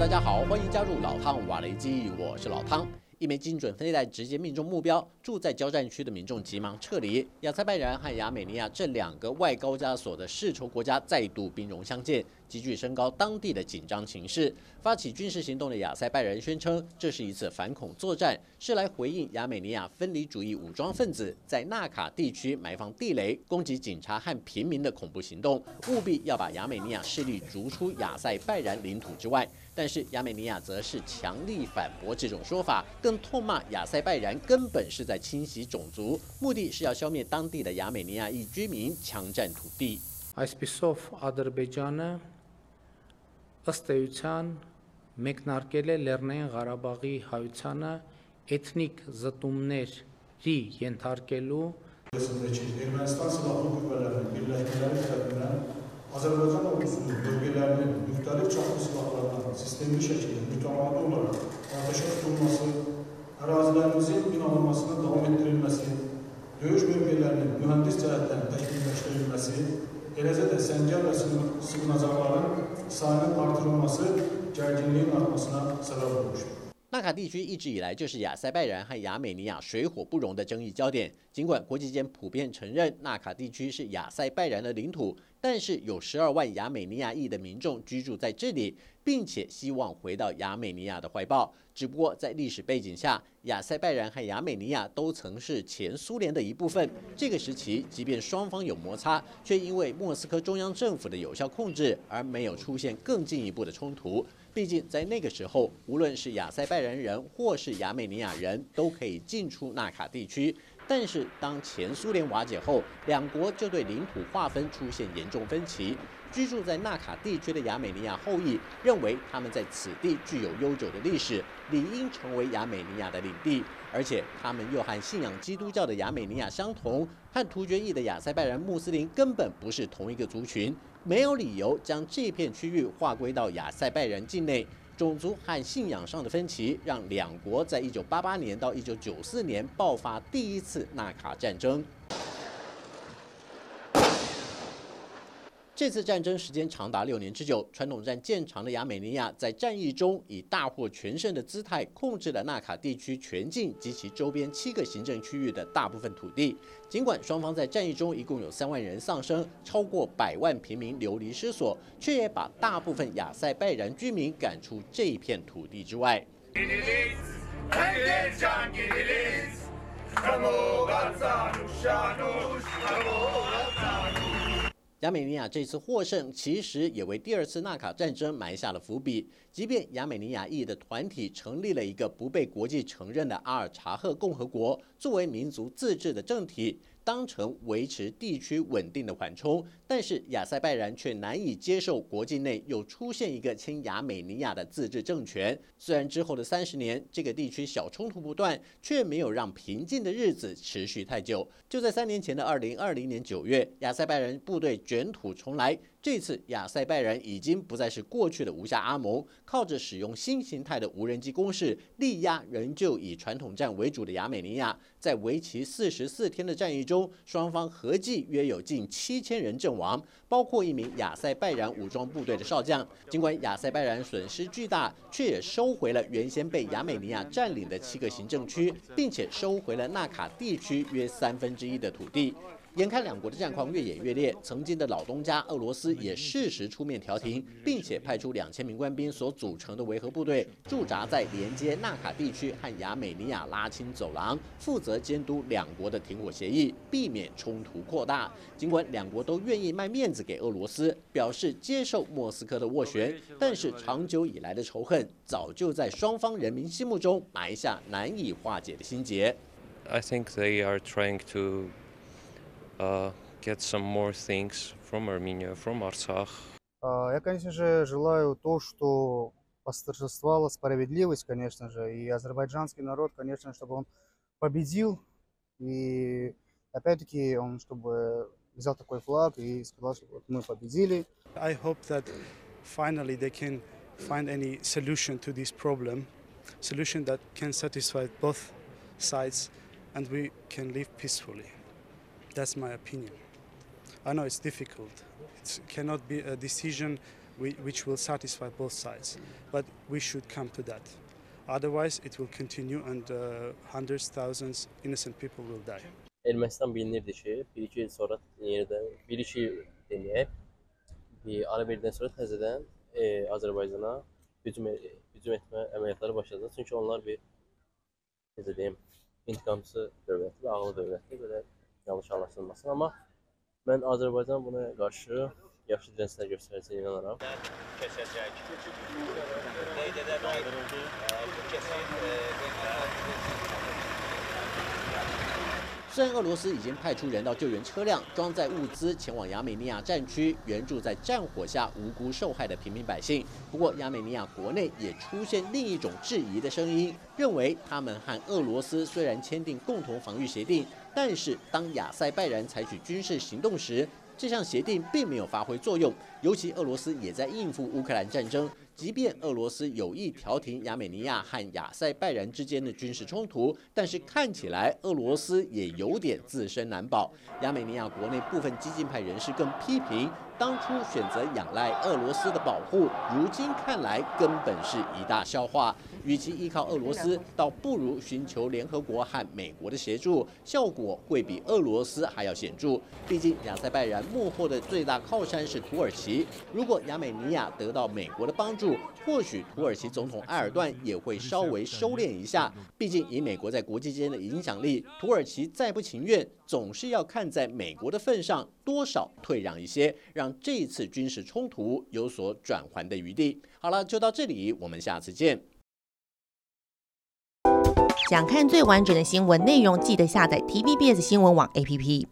大家好，欢迎加入老汤瓦雷基，我是老汤。一枚精准飞弹直接命中目标，住在交战区的民众急忙撤离。亚塞拜然和亚美尼亚这两个外高加索的世仇国家再度兵戎相见，急剧升高当地的紧张情势。发起军事行动的亚塞拜然宣称，这是一次反恐作战，是来回应亚美尼亚分离主义武装分子在纳卡地区埋放地雷、攻击警察和平民的恐怖行动，务必要把亚美尼亚势力逐出亚塞拜然领土之外。但是亚美尼亚则是强力反驳这种说法，更痛骂亚塞拜然根本是在清洗种族，目的是要消灭当地的亚美尼亚裔居民，强占土地。Ըստ էության մեկնարկել է Լեռնային Ղարաբաղի հայությանը էթնիկ զտումների ենթարկելու Ermənistan silahlı qüvvələrinin birləşmələri tərəfindən Azərbaycan ordusunun bölgələrinin müxtəlif çaplı silahlardan sistemli şəkildə mütəmadi olaraq atəşə tutulması, ərazilərimizin inanılmasının davam etdirilməsi, döyüş bölgələrinin mühəndis cəhətdən təkmilləşdirilməsi, eləcə də səngər və sığınacaqların sahanın artırılması gerginliğin artmasına sebep olmuştur. 纳卡地区一直以来就是亚塞拜然和亚美尼亚水火不容的争议焦点。尽管国际间普遍承认纳卡地区是亚塞拜然的领土，但是有十二万亚美尼亚裔的民众居住在这里，并且希望回到亚美尼亚的怀抱。只不过在历史背景下，亚塞拜然和亚美尼亚都曾是前苏联的一部分。这个时期，即便双方有摩擦，却因为莫斯科中央政府的有效控制，而没有出现更进一步的冲突。毕竟，在那个时候，无论是亚塞拜然人或是亚美尼亚人都可以进出纳卡地区。但是，当前苏联瓦解后，两国就对领土划分出现严重分歧。居住在纳卡地区的亚美尼亚后裔认为，他们在此地具有悠久的历史，理应成为亚美尼亚的领地。而且，他们又和信仰基督教的亚美尼亚相同，和突厥裔的亚塞拜然穆斯林根本不是同一个族群。没有理由将这片区域划归到亚塞拜然境内。种族和信仰上的分歧，让两国在一九八八年到一九九四年爆发第一次纳卡战争。这次战争时间长达六年之久，传统战见长的亚美尼亚在战役中以大获全胜的姿态，控制了纳卡地区全境及其周边七个行政区域的大部分土地。尽管双方在战役中一共有三万人丧生，超过百万平民流离失所，却也把大部分亚塞拜然居民赶出这一片土地之外。亚美尼亚这次获胜，其实也为第二次纳卡战争埋下了伏笔。即便亚美尼亚裔的团体成立了一个不被国际承认的阿尔察赫共和国，作为民族自治的政体。当成维持地区稳定的缓冲，但是亚塞拜然却难以接受国境内又出现一个亲亚美尼亚的自治政权。虽然之后的三十年，这个地区小冲突不断，却没有让平静的日子持续太久。就在三年前的二零二零年九月，亚塞拜然部队卷土重来。这次亚塞拜然已经不再是过去的无下阿蒙，靠着使用新形态的无人机攻势，力压仍旧以传统战为主的亚美尼亚。在为期四十四天的战役中，双方合计约有近七千人阵亡，包括一名亚塞拜然武装部队的少将。尽管亚塞拜然损失巨大，却也收回了原先被亚美尼亚占领的七个行政区，并且收回了纳卡地区约三分之一的土地。眼看两国的战况越演越烈，曾经的老东家俄罗斯也适时出面调停，并且派出两千名官兵所组成的维和部队驻扎在连接纳卡地区和亚美尼亚拉青走廊，负责监督两国的停火协议，避免冲突扩大。尽管两国都愿意卖面子给俄罗斯，表示接受莫斯科的斡旋，但是长久以来的仇恨早就在双方人民心目中埋下难以化解的心结。I think they are trying to. uh, get some more things from Armenia, from Artsakh. Я, конечно же, желаю то, что восторжествовала справедливость, конечно же, и азербайджанский народ, конечно, чтобы он победил, и опять-таки он, чтобы взял такой флаг и сказал, что вот мы победили. I hope that finally they can find any solution to this problem, solution that can satisfy both sides, and we can live peacefully. That's my opinion. I know it's difficult. It cannot be a decision which will satisfy both sides. But we should come to that. Otherwise, it will continue and uh, hundreds, thousands innocent people will die. Ermənistan bilinirdi ki, bir-iki il sonra yenidən bir-iki deməyək, bir ara verdikdən sonra təzədən e, Azərbaycana hücum, hücum etmə əməliyyatları başladı. Çünki onlar bir necə deyim, intiqamçı dövlətdir, ağlı dövlətdir, belə yanlış anlaşılmasın. Buna yaxşı inanıram. 虽然俄罗斯已经派出人道救援车辆装载物资前往亚美尼亚战区援助在战火下无辜受害的平民百姓，不过亚美尼亚国内也出现另一种质疑的声音，认为他们和俄罗斯虽然签订共同防御协定，但是当亚塞拜然采取军事行动时，这项协定并没有发挥作用，尤其俄罗斯也在应付乌克兰战争。即便俄罗斯有意调停亚美尼亚和亚塞拜然之间的军事冲突，但是看起来俄罗斯也有点自身难保。亚美尼亚国内部分激进派人士更批评，当初选择仰赖俄罗斯的保护，如今看来根本是一大笑话。与其依靠俄罗斯，倒不如寻求联合国和美国的协助，效果会比俄罗斯还要显著。毕竟亚塞拜然幕后的最大靠山是土耳其，如果亚美尼亚得到美国的帮助，或许土耳其总统埃尔段也会稍微收敛一下。毕竟以美国在国际间的影响力，土耳其再不情愿，总是要看在美国的份上，多少退让一些，让这次军事冲突有所转圜的余地。好了，就到这里，我们下次见。想看最完整的新闻内容，记得下载 TVBS 新闻网 APP。